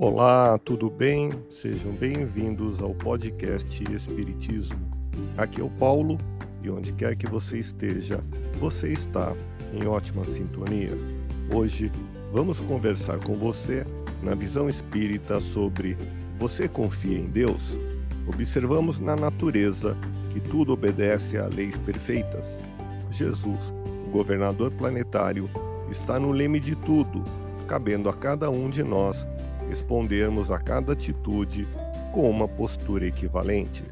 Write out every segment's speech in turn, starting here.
Olá, tudo bem? Sejam bem-vindos ao podcast Espiritismo. Aqui é o Paulo e onde quer que você esteja, você está em ótima sintonia. Hoje vamos conversar com você na visão espírita sobre Você confia em Deus? Observamos na natureza que tudo obedece a leis perfeitas. Jesus, o governador planetário, está no leme de tudo, cabendo a cada um de nós respondermos a cada atitude com uma postura equivalente,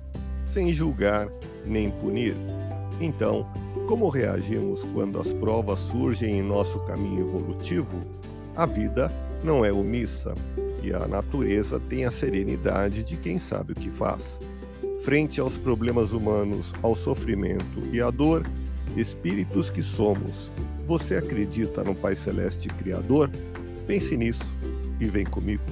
sem julgar nem punir. Então, como reagimos quando as provas surgem em nosso caminho evolutivo? A vida não é omissa e a natureza tem a serenidade de quem sabe o que faz. Frente aos problemas humanos, ao sofrimento e à dor, espíritos que somos, você acredita no Pai Celeste Criador? Pense nisso e vem comigo.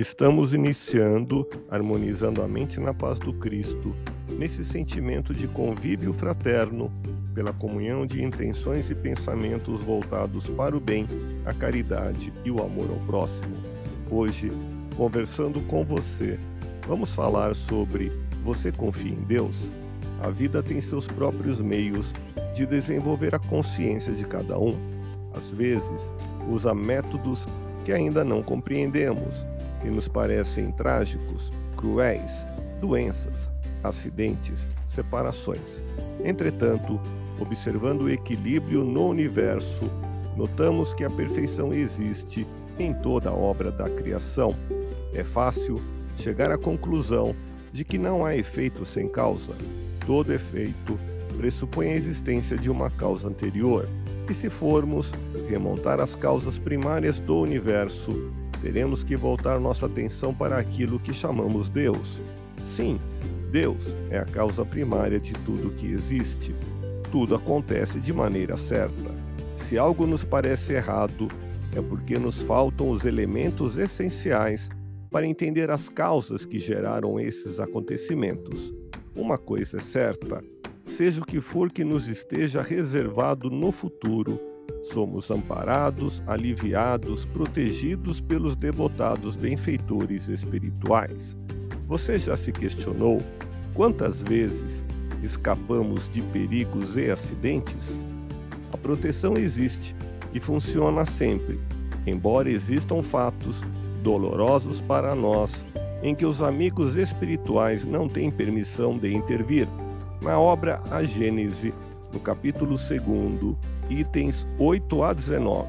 Estamos iniciando harmonizando a mente na paz do Cristo, nesse sentimento de convívio fraterno, pela comunhão de intenções e pensamentos voltados para o bem, a caridade e o amor ao próximo. Hoje, conversando com você, vamos falar sobre Você confia em Deus? A vida tem seus próprios meios de desenvolver a consciência de cada um. Às vezes, usa métodos que ainda não compreendemos que nos parecem trágicos, cruéis, doenças, acidentes, separações. Entretanto, observando o equilíbrio no universo, notamos que a perfeição existe em toda a obra da criação. É fácil chegar à conclusão de que não há efeito sem causa. Todo efeito pressupõe a existência de uma causa anterior. E se formos remontar as causas primárias do universo, teremos que voltar nossa atenção para aquilo que chamamos Deus. Sim, Deus é a causa primária de tudo que existe. Tudo acontece de maneira certa. Se algo nos parece errado, é porque nos faltam os elementos essenciais para entender as causas que geraram esses acontecimentos. Uma coisa é certa: seja o que for que nos esteja reservado no futuro, Somos amparados, aliviados, protegidos pelos devotados benfeitores espirituais. Você já se questionou quantas vezes escapamos de perigos e acidentes? A proteção existe e funciona sempre, embora existam fatos dolorosos para nós em que os amigos espirituais não têm permissão de intervir. Na obra A Gênese, no capítulo 2, itens 8 a 19.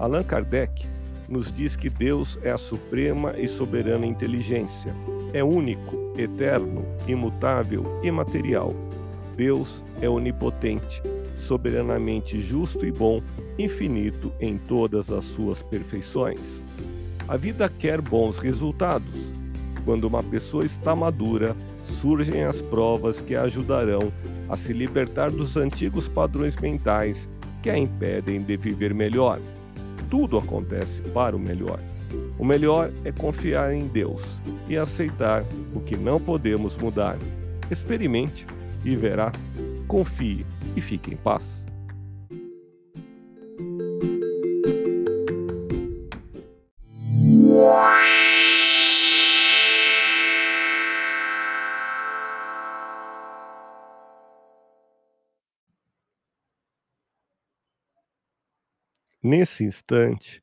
Allan Kardec nos diz que Deus é a suprema e soberana inteligência. É único, eterno, imutável, imaterial. Deus é onipotente, soberanamente justo e bom, infinito em todas as suas perfeições. A vida quer bons resultados. Quando uma pessoa está madura, surgem as provas que a ajudarão a se libertar dos antigos padrões mentais que a impedem de viver melhor. Tudo acontece para o melhor. O melhor é confiar em Deus e aceitar o que não podemos mudar. Experimente e verá. Confie e fique em paz. Nesse instante,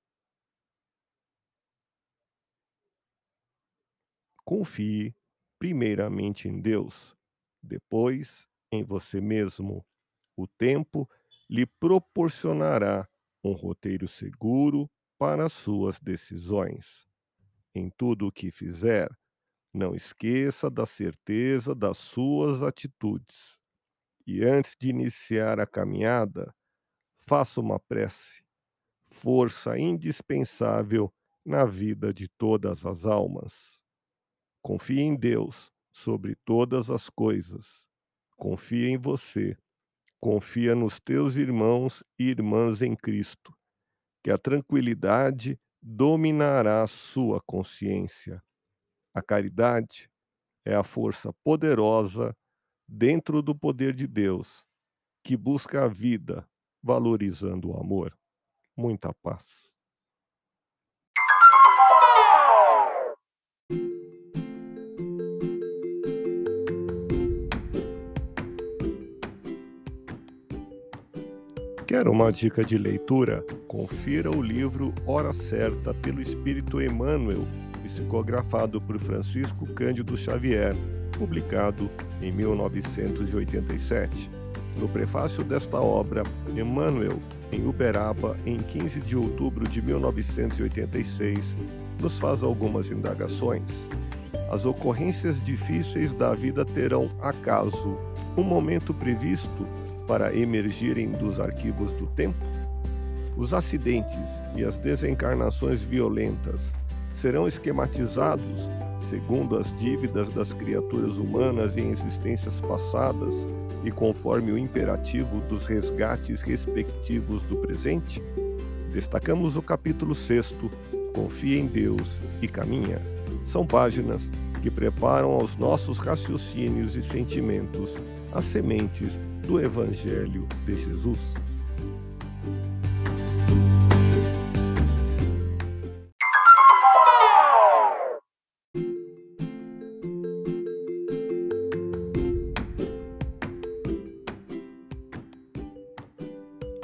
Confie primeiramente em Deus, depois em você mesmo. O tempo lhe proporcionará um roteiro seguro para suas decisões. Em tudo o que fizer, não esqueça da certeza das suas atitudes. E antes de iniciar a caminhada, faça uma prece, força indispensável na vida de todas as almas. Confie em Deus sobre todas as coisas. Confia em você. Confia nos teus irmãos e irmãs em Cristo, que a tranquilidade dominará sua consciência. A caridade é a força poderosa dentro do poder de Deus que busca a vida valorizando o amor. Muita paz. Quer uma dica de leitura? Confira o livro Hora Certa pelo Espírito Emmanuel, psicografado por Francisco Cândido Xavier, publicado em 1987. No prefácio desta obra, Emmanuel, em Uberaba, em 15 de outubro de 1986, nos faz algumas indagações. As ocorrências difíceis da vida terão acaso um momento previsto para emergirem dos arquivos do tempo? Os acidentes e as desencarnações violentas serão esquematizados segundo as dívidas das criaturas humanas em existências passadas e conforme o imperativo dos resgates respectivos do presente? Destacamos o capítulo 6, Confia em Deus e Caminha. São páginas que preparam aos nossos raciocínios e sentimentos as sementes do Evangelho de Jesus.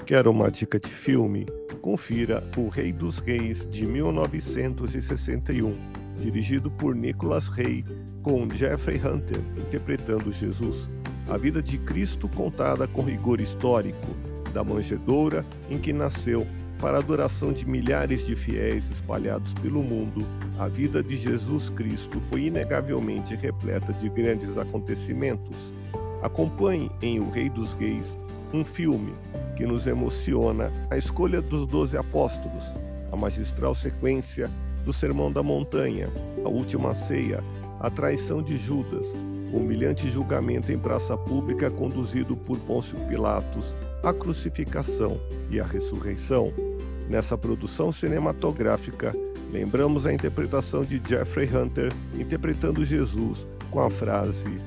Quer uma dica de filme? Confira O Rei dos Reis de 1961, dirigido por Nicholas Ray, com Jeffrey Hunter interpretando Jesus a vida de Cristo contada com rigor histórico, da manjedoura em que nasceu para a adoração de milhares de fiéis espalhados pelo mundo, a vida de Jesus Cristo foi inegavelmente repleta de grandes acontecimentos. Acompanhe em O Rei dos Reis um filme que nos emociona a escolha dos doze apóstolos, a magistral sequência do Sermão da Montanha, a última ceia, a traição de Judas, humilhante julgamento em praça pública conduzido por Pôncio Pilatos, a crucificação e a ressurreição. Nessa produção cinematográfica, lembramos a interpretação de Jeffrey Hunter interpretando Jesus com a frase: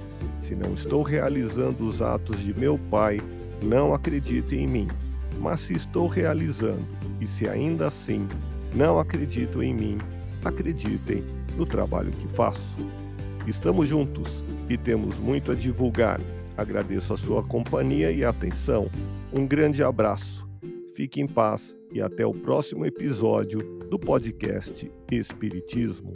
Se não estou realizando os atos de meu Pai, não acreditem em mim. Mas se estou realizando, e se ainda assim não acreditam em mim, acreditem no trabalho que faço. Estamos juntos e temos muito a divulgar. Agradeço a sua companhia e atenção. Um grande abraço. Fique em paz e até o próximo episódio do podcast Espiritismo.